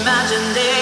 Imagine there's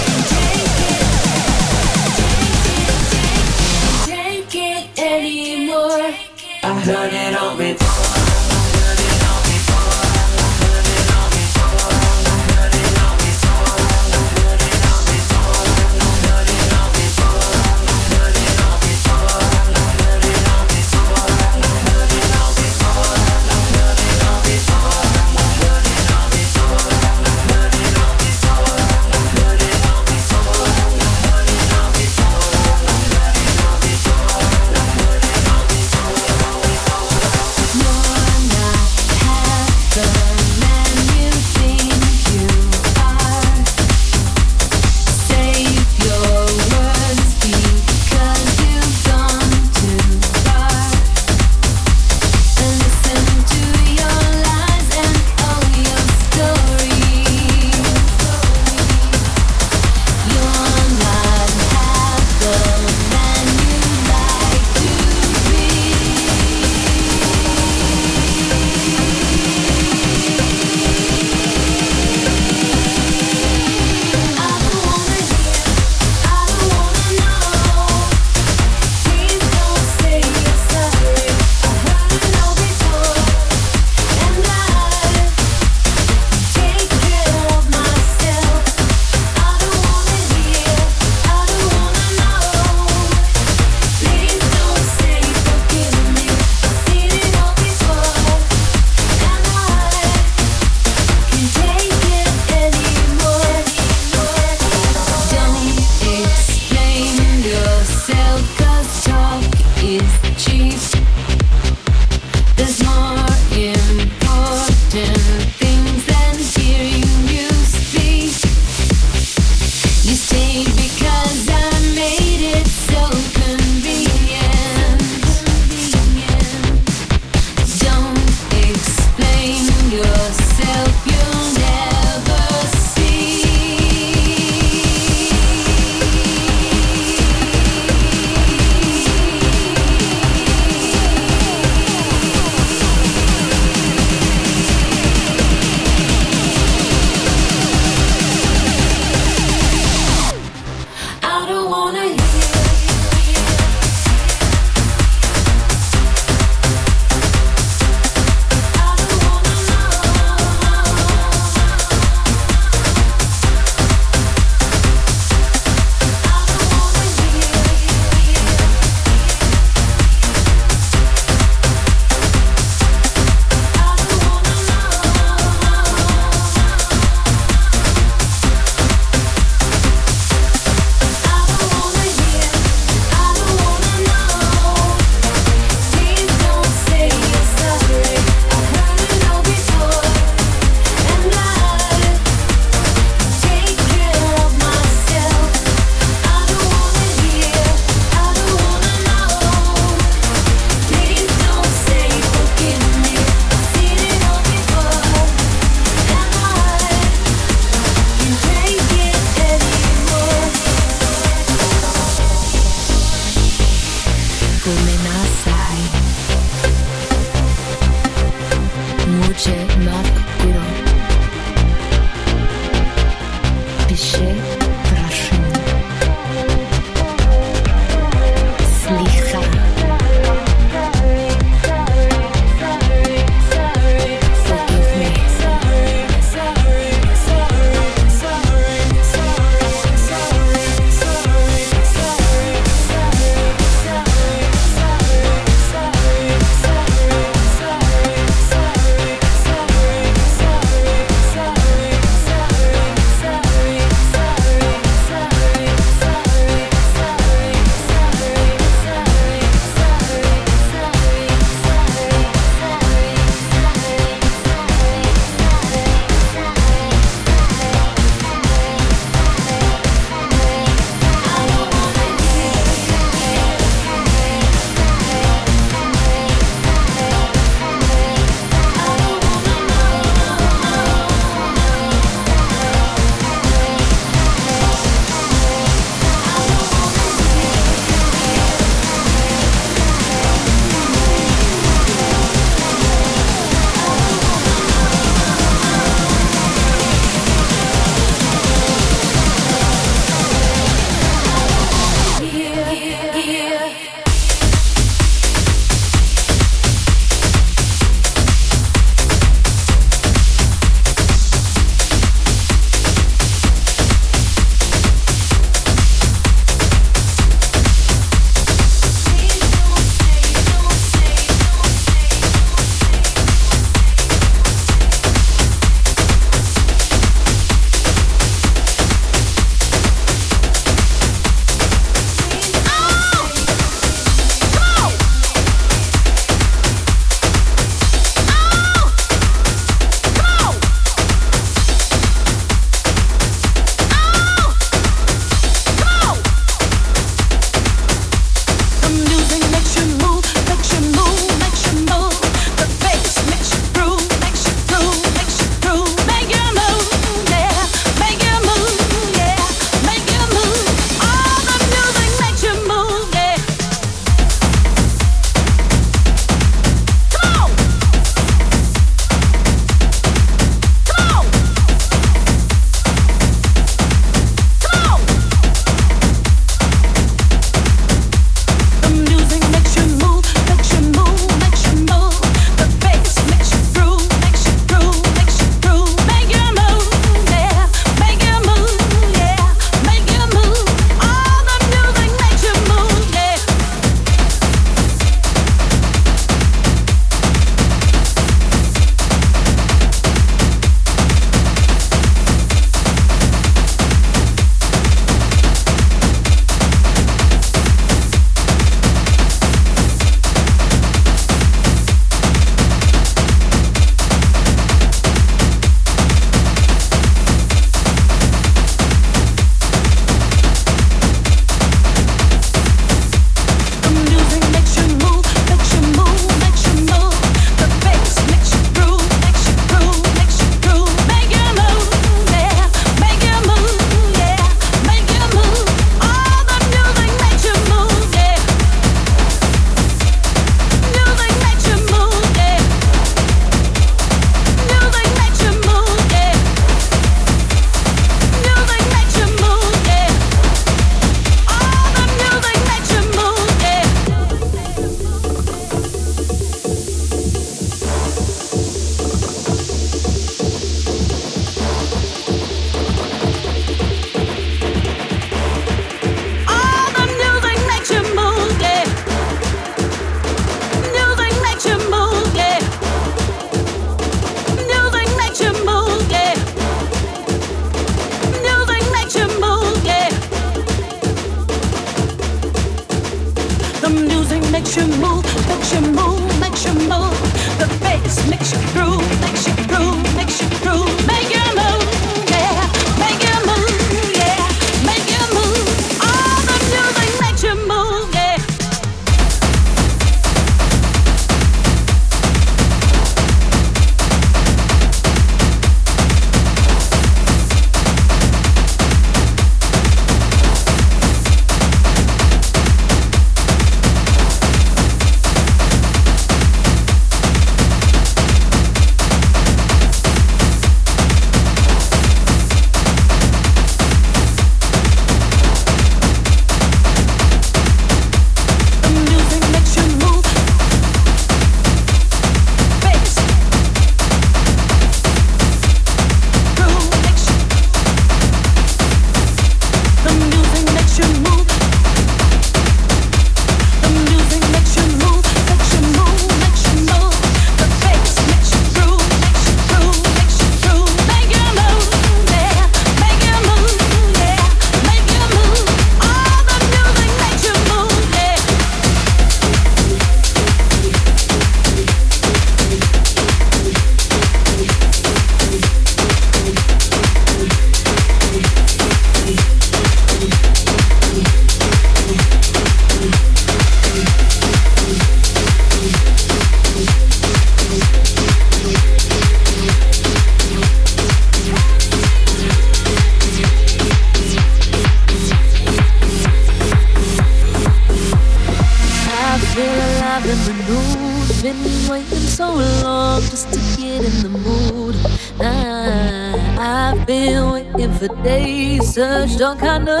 don't got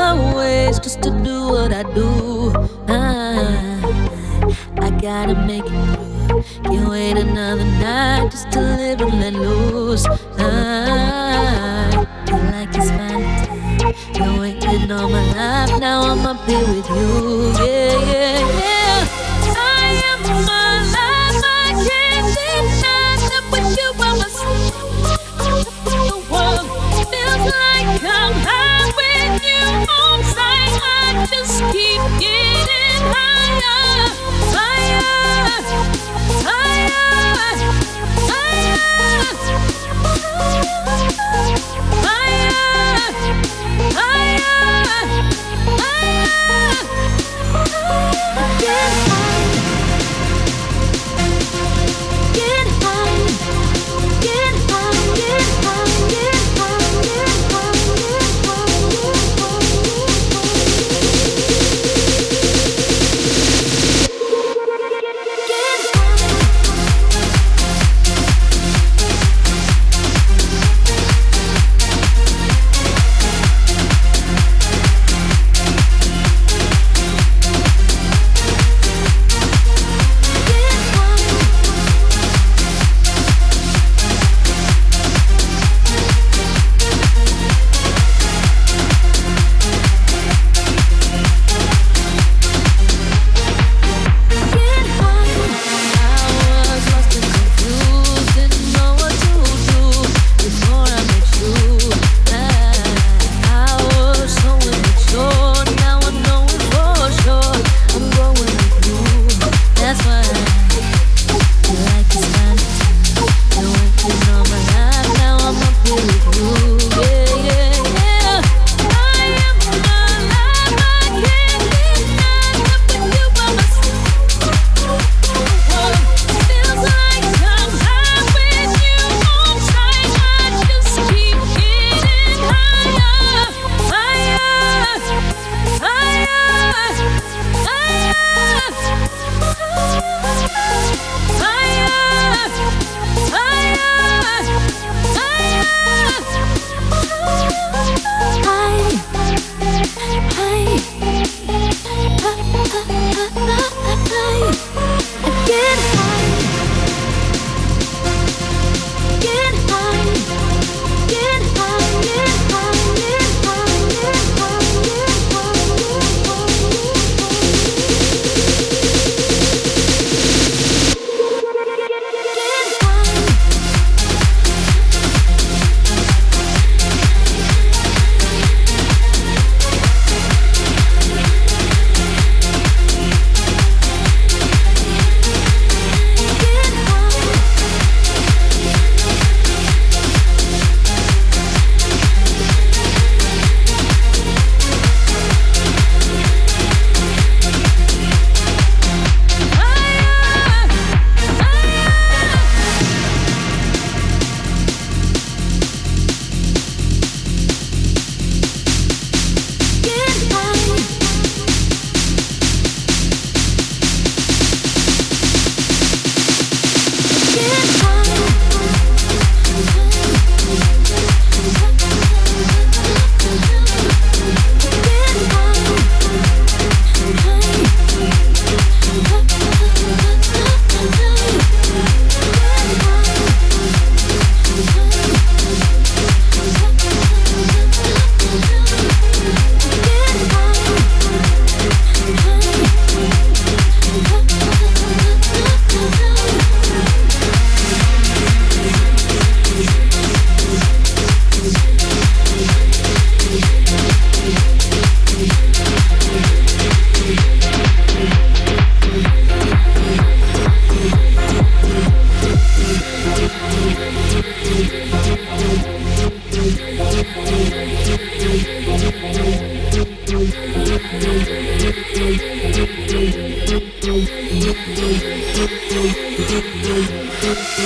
To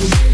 you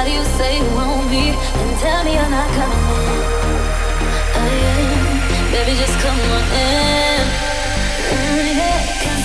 Why do you say you want me and tell me you're not coming home? I am, baby, just come on in. Mm, yeah.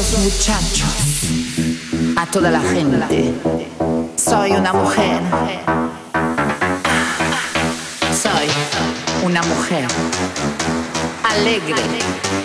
esos muchachos, a toda la gente. Soy una mujer. Soy una mujer alegre.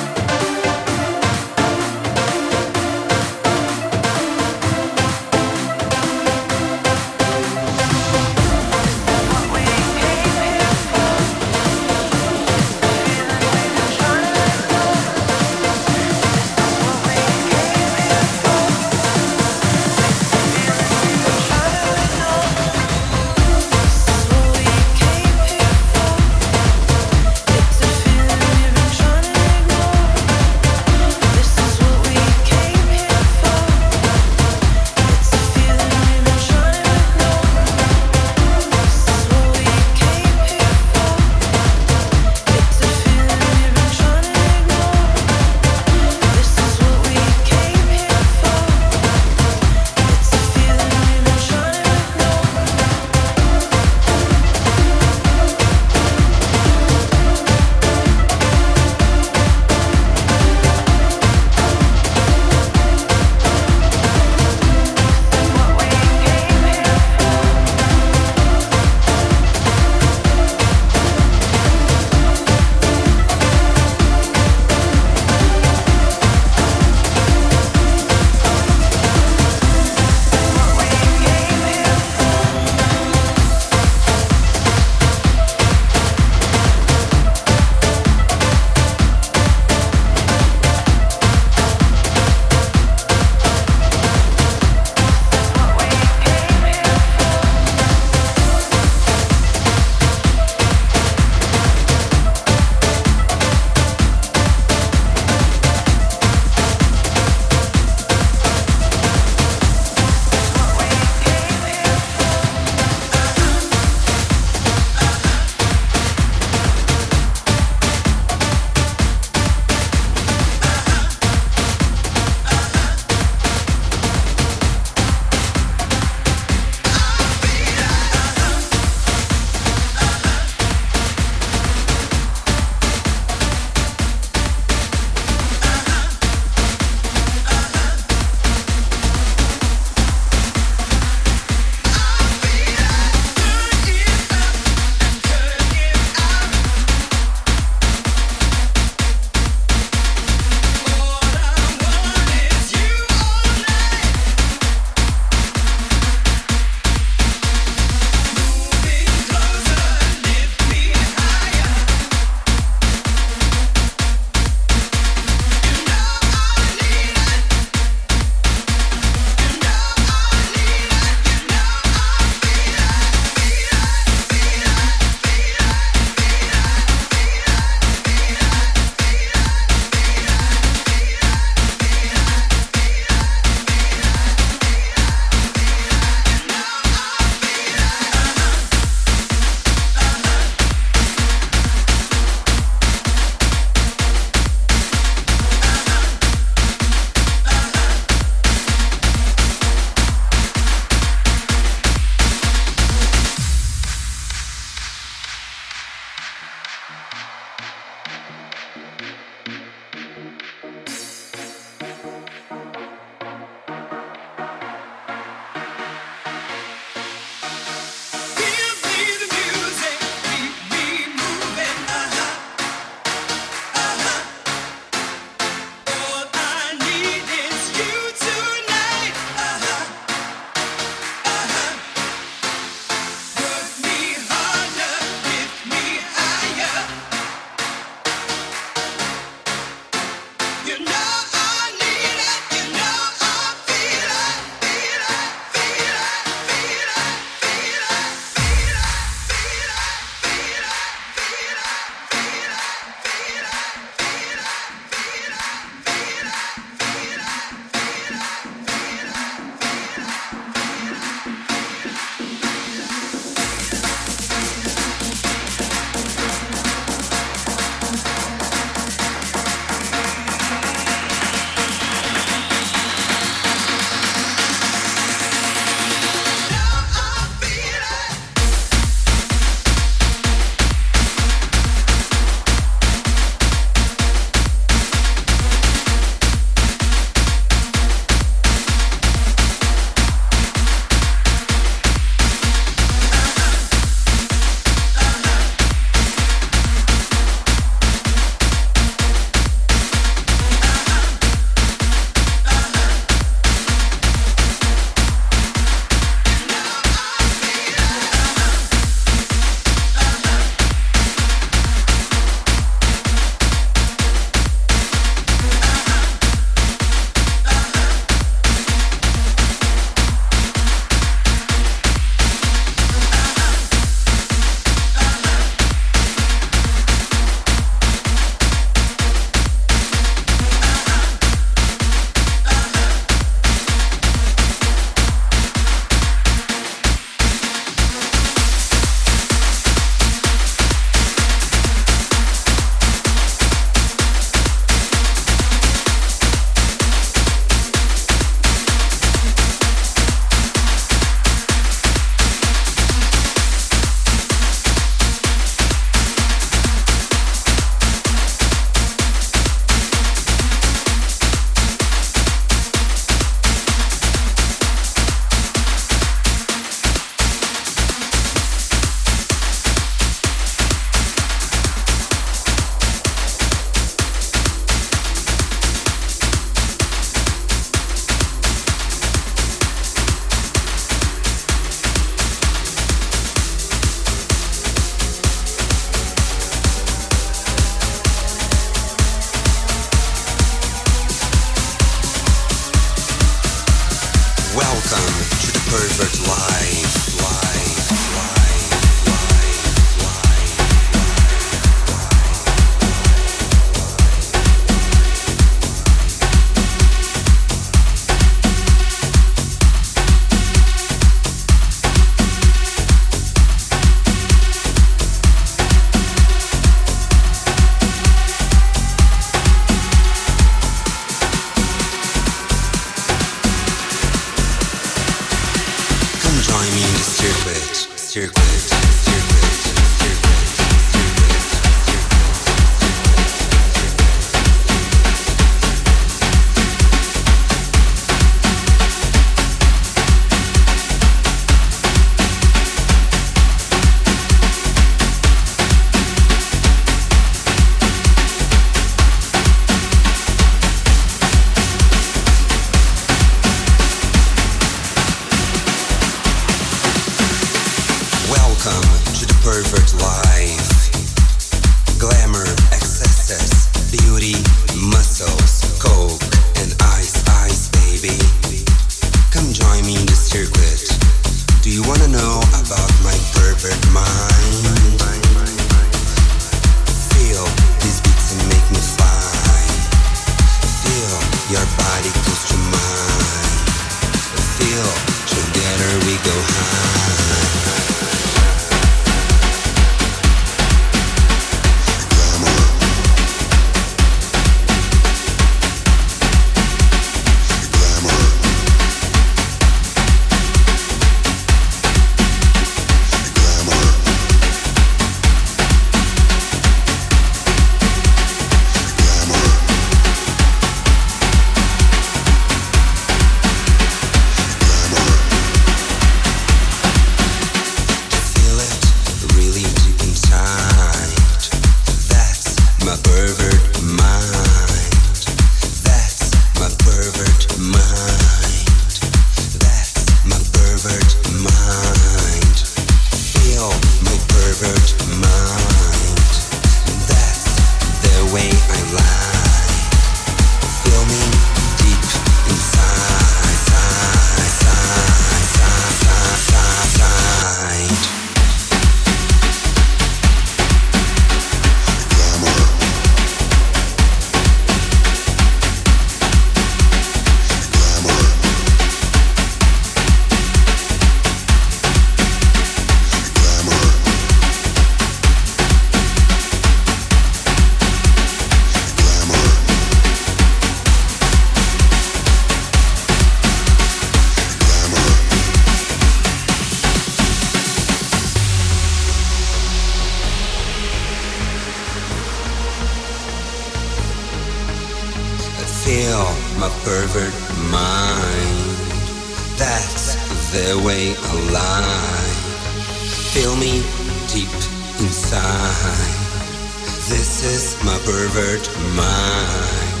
This my pervert mind.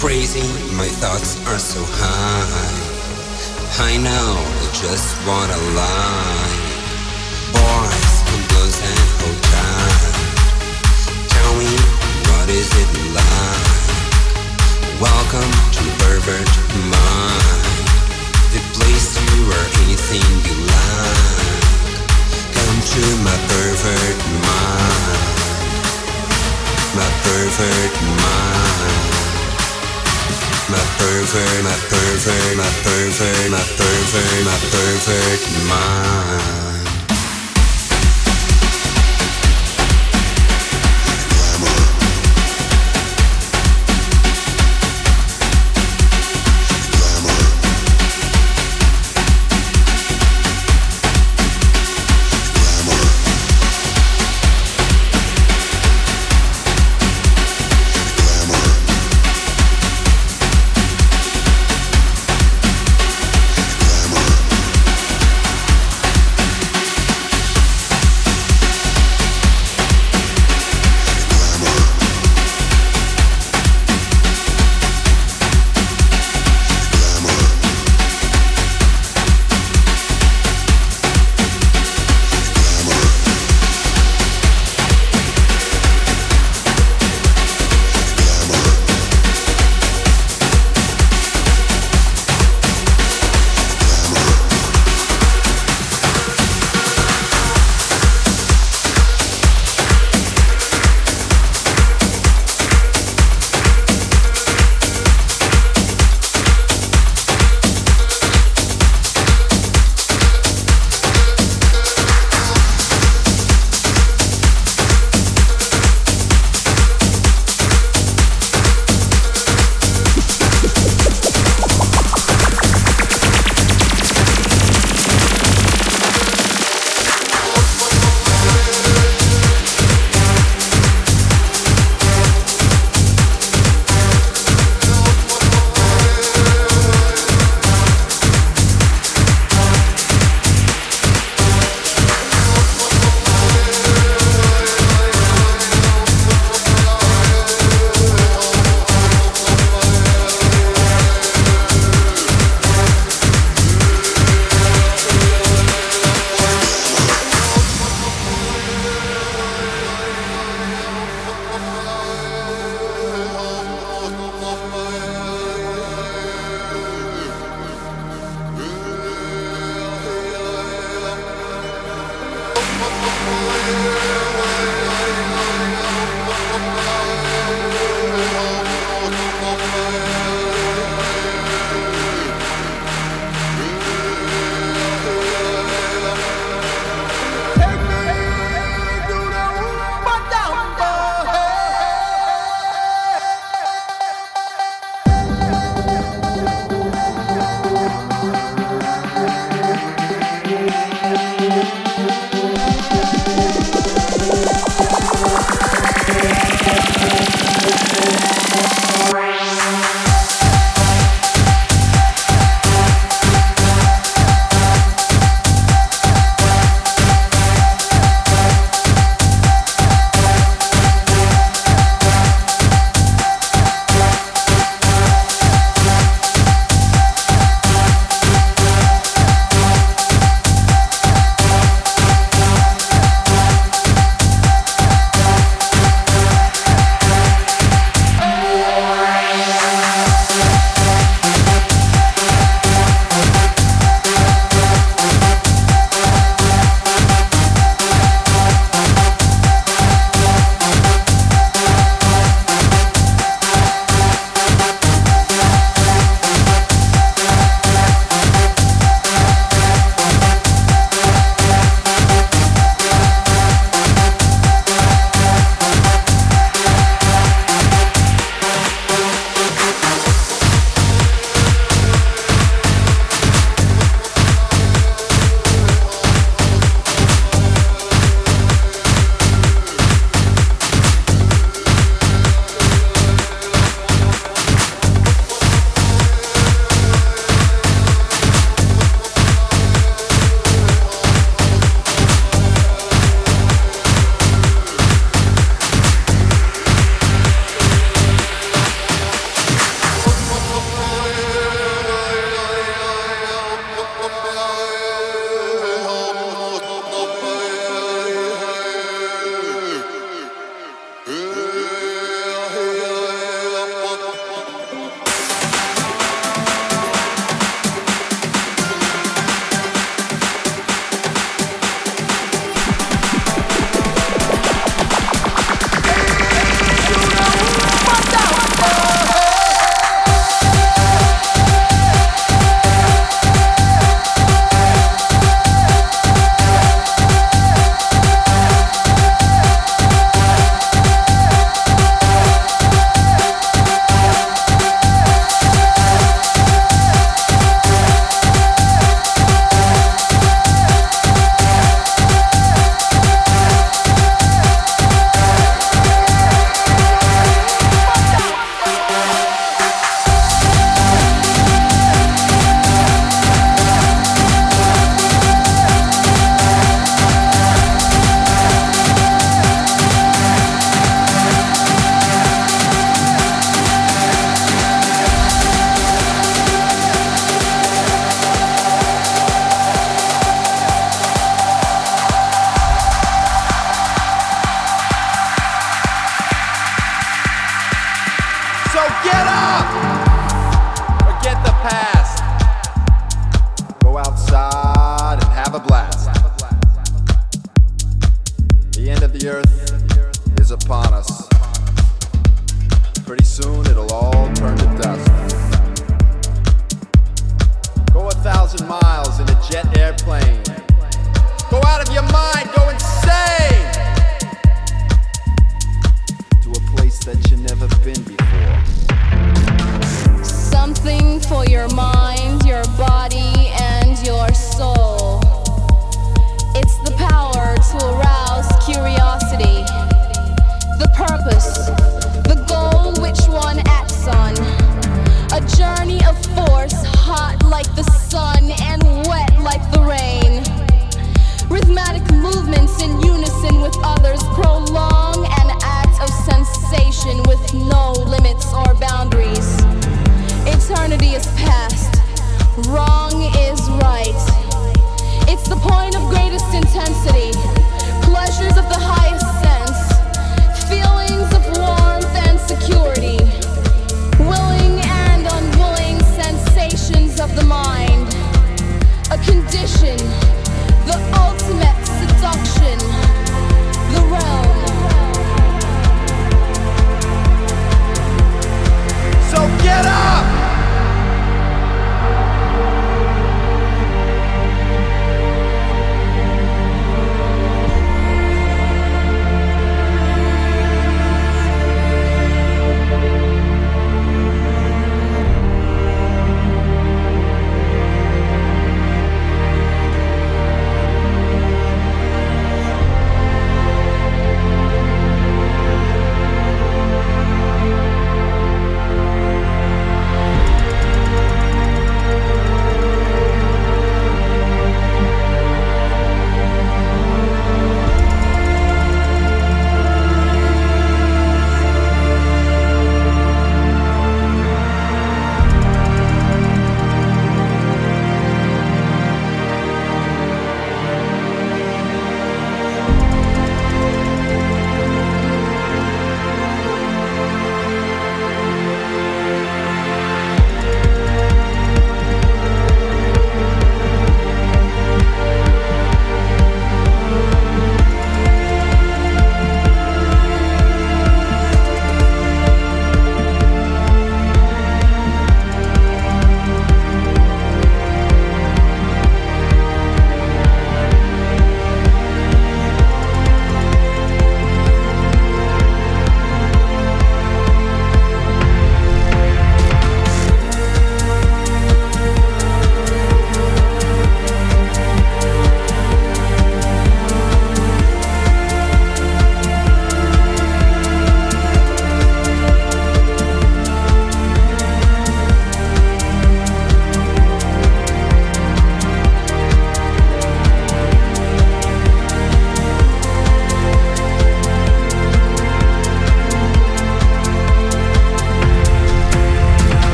Crazy, my thoughts are so high. I know, I just wanna lie. Boys and girls and hold tight. Tell me, what is it like? Welcome to Pervert Mind, the place you are anything you like. Come to my pervert mind, my perfect mind, my pervert, my pervert, my pervert, my pervert, my pervert mind.